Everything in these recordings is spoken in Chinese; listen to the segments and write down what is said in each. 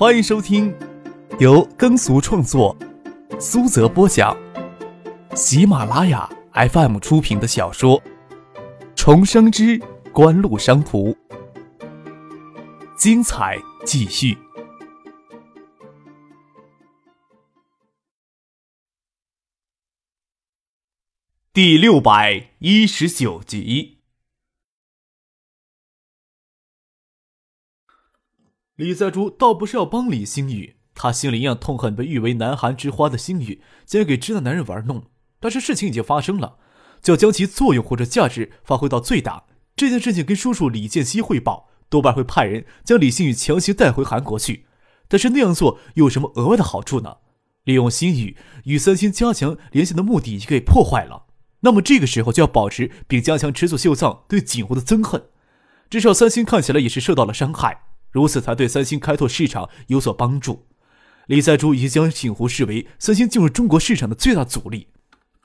欢迎收听由耕俗创作、苏泽播讲、喜马拉雅 FM 出品的小说《重生之官路商途》，精彩继续，第六百一十九集。李在珠倒不是要帮李星宇，他心里一样痛恨被誉为南韩之花的星宇竟然给知难男人玩弄。但是事情已经发生了，就要将其作用或者价值发挥到最大。这件事情跟叔叔李建熙汇报，多半会派人将李星宇强行带回韩国去。但是那样做有什么额外的好处呢？利用星宇与三星加强联系的目的已经给破坏了。那么这个时候就要保持并加强池佐秀藏对景湖的憎恨，至少三星看起来也是受到了伤害。如此才对三星开拓市场有所帮助。李在洙已经将景湖视为三星进入中国市场的最大阻力，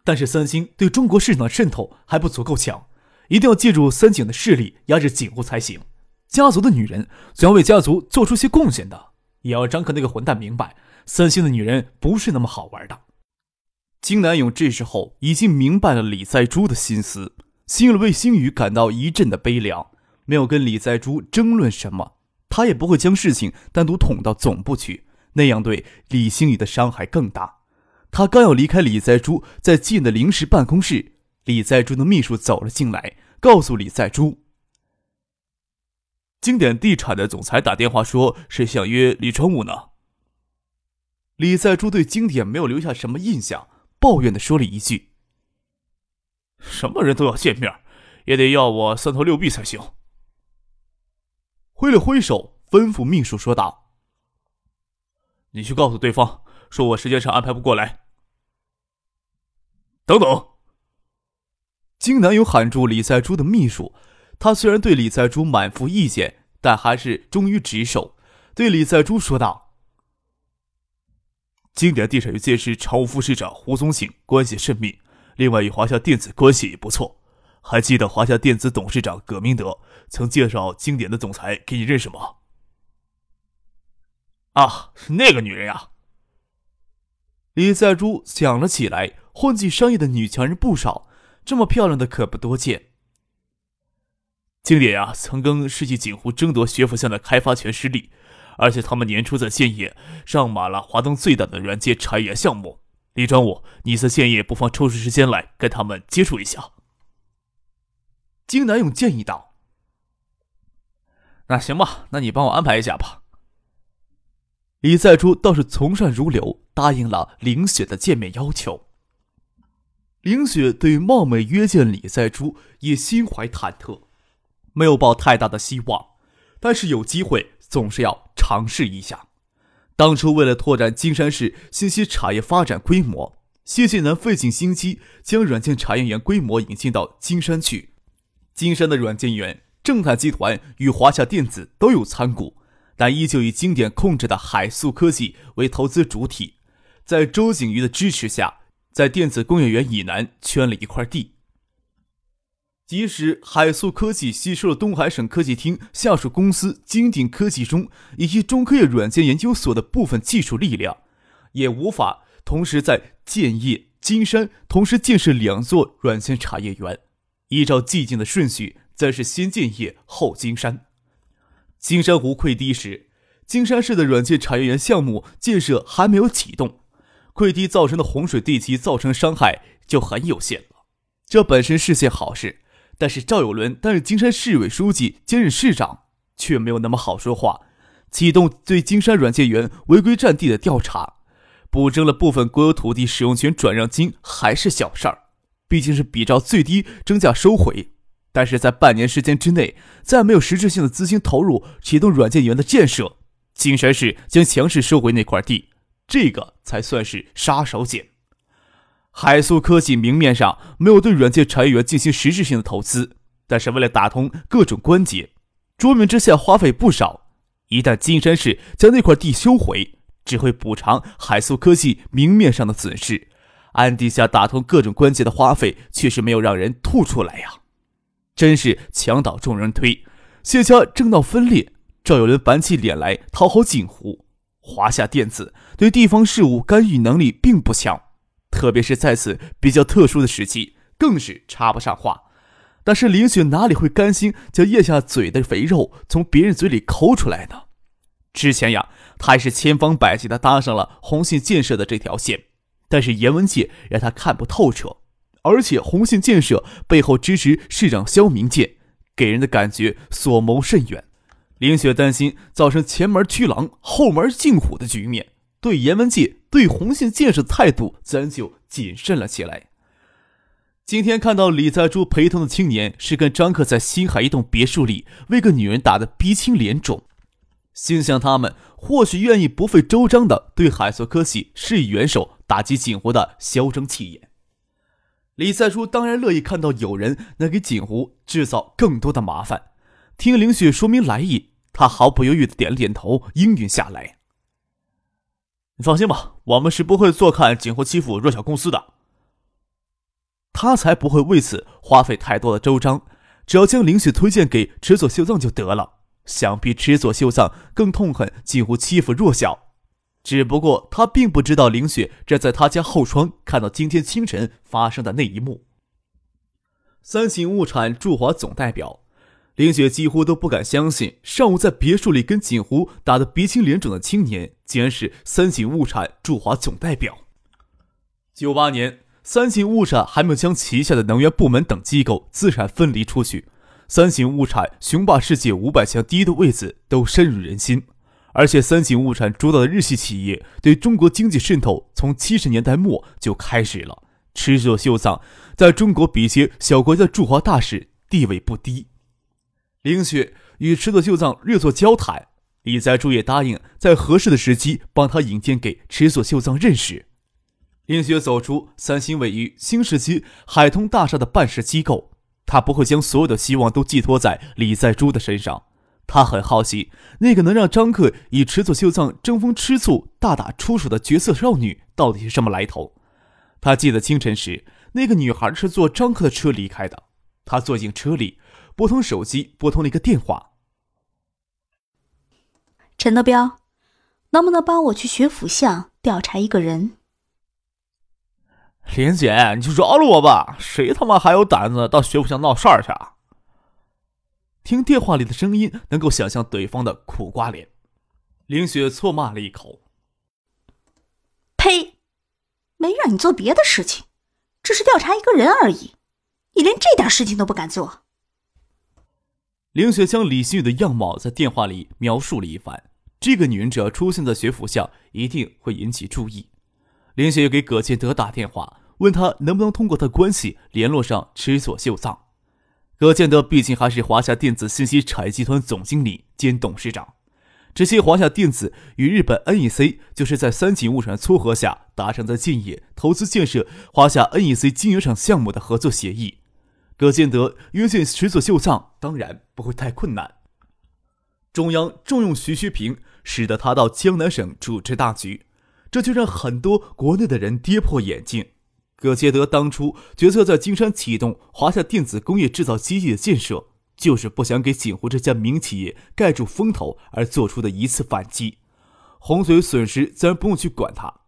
但是三星对中国市场的渗透还不足够强，一定要借助三井的势力压制景湖才行。家族的女人总要为家族做出些贡献的，也要张克那个混蛋明白，三星的女人不是那么好玩的。金南勇这时候已经明白了李在洙的心思，心里为星宇感到一阵的悲凉，没有跟李在洙争论什么。他也不会将事情单独捅到总部去，那样对李星宇的伤害更大。他刚要离开李在洙在近的临时办公室，李在洙的秘书走了进来，告诉李在洙：“经典地产的总裁打电话说是想约李庄武呢。”李在珠对经典没有留下什么印象，抱怨的说了一句：“什么人都要见面，也得要我三头六臂才行。”挥了挥手，吩咐秘书说道：“你去告诉对方，说我时间上安排不过来。”等等。金南勇喊住李在洙的秘书，他虽然对李在洙满腹意见，但还是忠于职守，对李在洙说道：“经典地产与建市常务副市长胡宗庆关系甚密，另外与华夏电子关系也不错。还记得华夏电子董事长葛明德？”曾介绍经典的总裁给你认识吗？啊，是那个女人呀！李在珠想了起来，混迹商业的女强人不少，这么漂亮的可不多见。经典呀，曾跟世纪锦湖争夺学府巷的开发权失利，而且他们年初在建业上马了华东最大的软件产业园项目。李庄武，你在建业不妨抽出时间来跟他们接触一下。金南勇建议道。那行吧，那你帮我安排一下吧。李在洙倒是从善如流，答应了林雪的见面要求。林雪对于冒昧约见李在洙也心怀忐忑，没有抱太大的希望，但是有机会总是要尝试一下。当初为了拓展金山市信息产业发展规模，谢晋南费尽心机将软件产业园规模引进到金山去。金山的软件园。正泰集团与华夏电子都有参股，但依旧以经典控制的海素科技为投资主体。在周景瑜的支持下，在电子工业园以南圈了一块地。即使海素科技吸收了东海省科技厅下属公司金鼎科技中以及中科院软件研究所的部分技术力量，也无法同时在建业、金山同时建设两座软件产业园。依照既定的顺序。则是先建业后金山。金山湖溃堤时，金山市的软件产业园项目建设还没有启动，溃堤造成的洪水地基造成伤害就很有限了。这本身是件好事，但是赵有伦担任金山市委书记兼任市长，却没有那么好说话。启动对金山软件园违规占地的调查，补征了部分国有土地使用权转让金还是小事儿，毕竟是比照最低征价收回。但是在半年时间之内，再没有实质性的资金投入启动软件园的建设，金山市将强势收回那块地，这个才算是杀手锏。海素科技明面上没有对软件产业园进行实质性的投资，但是为了打通各种关节，桌面之下花费不少。一旦金山市将那块地收回，只会补偿海素科技明面上的损失，暗地下打通各种关节的花费却是没有让人吐出来呀。真是墙倒众人推，谢家正闹分裂。赵有伦板起脸来讨好景湖，华夏电子对地方事务干预能力并不强，特别是在此比较特殊的时期，更是插不上话。但是林雪哪里会甘心将咽下嘴的肥肉从别人嘴里抠出来呢？之前呀，他还是千方百计的搭上了红信建设的这条线，但是严文界让他看不透彻，而且红信建设背后支持市长肖明建，给人的感觉所谋甚远。林雪担心造成前门驱狼后门进虎的局面，对严文界对红信建设的态度自然就谨慎了起来。今天看到李在珠陪同的青年是跟张克在新海一栋别墅里为个女人打得鼻青脸肿，心想他们或许愿意不费周章的对海索科技施以援手，打击锦湖的嚣张气焰。李在珠当然乐意看到有人能给锦湖制造更多的麻烦。听凌雪说明来意，他毫不犹豫的点了点头，应允下来。你放心吧，我们是不会坐看锦湖欺负弱小公司的。他才不会为此花费太多的周章，只要将林雪推荐给池佐秀藏就得了。想必池佐秀藏更痛恨锦湖欺负弱小，只不过他并不知道林雪站在他家后窗看到今天清晨发生的那一幕。三井物产驻华总代表林雪几乎都不敢相信，上午在别墅里跟锦湖打得鼻青脸肿的青年，竟然是三井物产驻华总代表。九八年。三井物产还没有将旗下的能源部门等机构资产分离出去，三井物产雄霸世界五百强第一的位子都深入人心。而且，三井物产主导的日系企业对中国经济渗透从七十年代末就开始了。池佐秀藏在中国比些小国家驻华大使地位不低。林雪与池佐秀藏略作交谈，李在珠也答应在合适的时机帮他引荐给池佐秀藏认识。林雪走出三星位于新世纪海通大厦的办事机构，他不会将所有的希望都寄托在李在珠的身上。他很好奇，那个能让张克以池佐秀藏争风吃醋、大打出手的绝色少女到底是什么来头。他记得清晨时，那个女孩是坐张克的车离开的。他坐进车里，拨通手机，拨通了一个电话：“陈德彪，能不能帮我去学府巷调查一个人？”莲姐，你就饶了我吧！谁他妈还有胆子到学府巷闹事儿去？听电话里的声音，能够想象对方的苦瓜脸。凌雪错骂了一口：“呸！没让你做别的事情，只是调查一个人而已，你连这点事情都不敢做。”凌雪将李新宇的样貌在电话里描述了一番。这个女人只要出现在学府巷，一定会引起注意。林雪又给葛建德打电话，问他能不能通过他关系联络上池佐秀藏。葛建德毕竟还是华夏电子信息产业集团总经理兼董事长，这些华夏电子与日本 NEC 就是在三井物产撮合下达成的建业投资建设华夏 NEC 晶圆厂项目的合作协议。葛建德约见石佐秀藏当然不会太困难。中央重用徐学平，使得他到江南省主持大局。这就让很多国内的人跌破眼镜。葛杰德当初决策在金山启动华夏电子工业制造基地的建设，就是不想给锦湖这家名企业盖住风头而做出的一次反击。洪水损失自然不用去管它。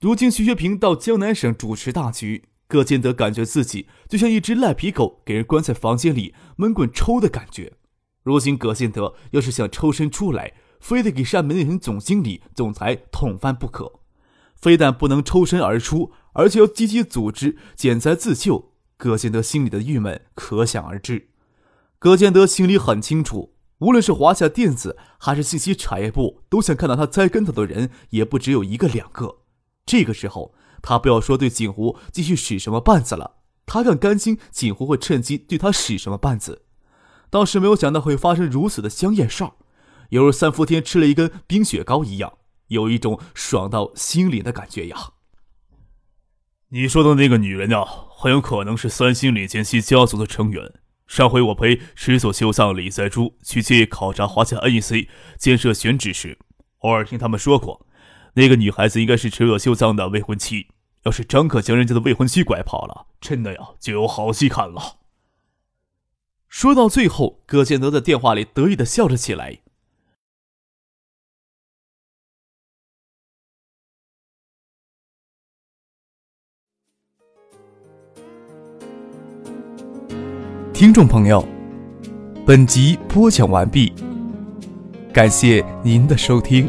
如今徐学平到江南省主持大局，葛建德感觉自己就像一只赖皮狗，给人关在房间里闷棍抽的感觉。如今葛建德要是想抽身出来，非得给上面那群总经理、总裁捅翻不可，非但不能抽身而出，而且要积极组织减灾自救。葛建德心里的郁闷可想而知。葛建德心里很清楚，无论是华夏电子还是信息产业部，都想看到他栽跟头的人也不只有一个两个。这个时候，他不要说对锦湖继续使什么绊子了，他更担心锦湖会趁机对他使什么绊子。倒是没有想到会发生如此的香艳事儿。犹如三伏天吃了一根冰雪糕一样，有一种爽到心里的感觉呀。你说的那个女人呢，很有可能是三星李建熙家族的成员。上回我陪石所修藏李在珠去建业考察华夏 NEC 建设选址时，偶尔听他们说过，那个女孩子应该是池所修藏的未婚妻。要是张可将人家的未婚妻拐跑了，真的呀，就有好戏看了。说到最后，葛建德在电话里得意的笑了起来。听众朋友，本集播讲完毕，感谢您的收听。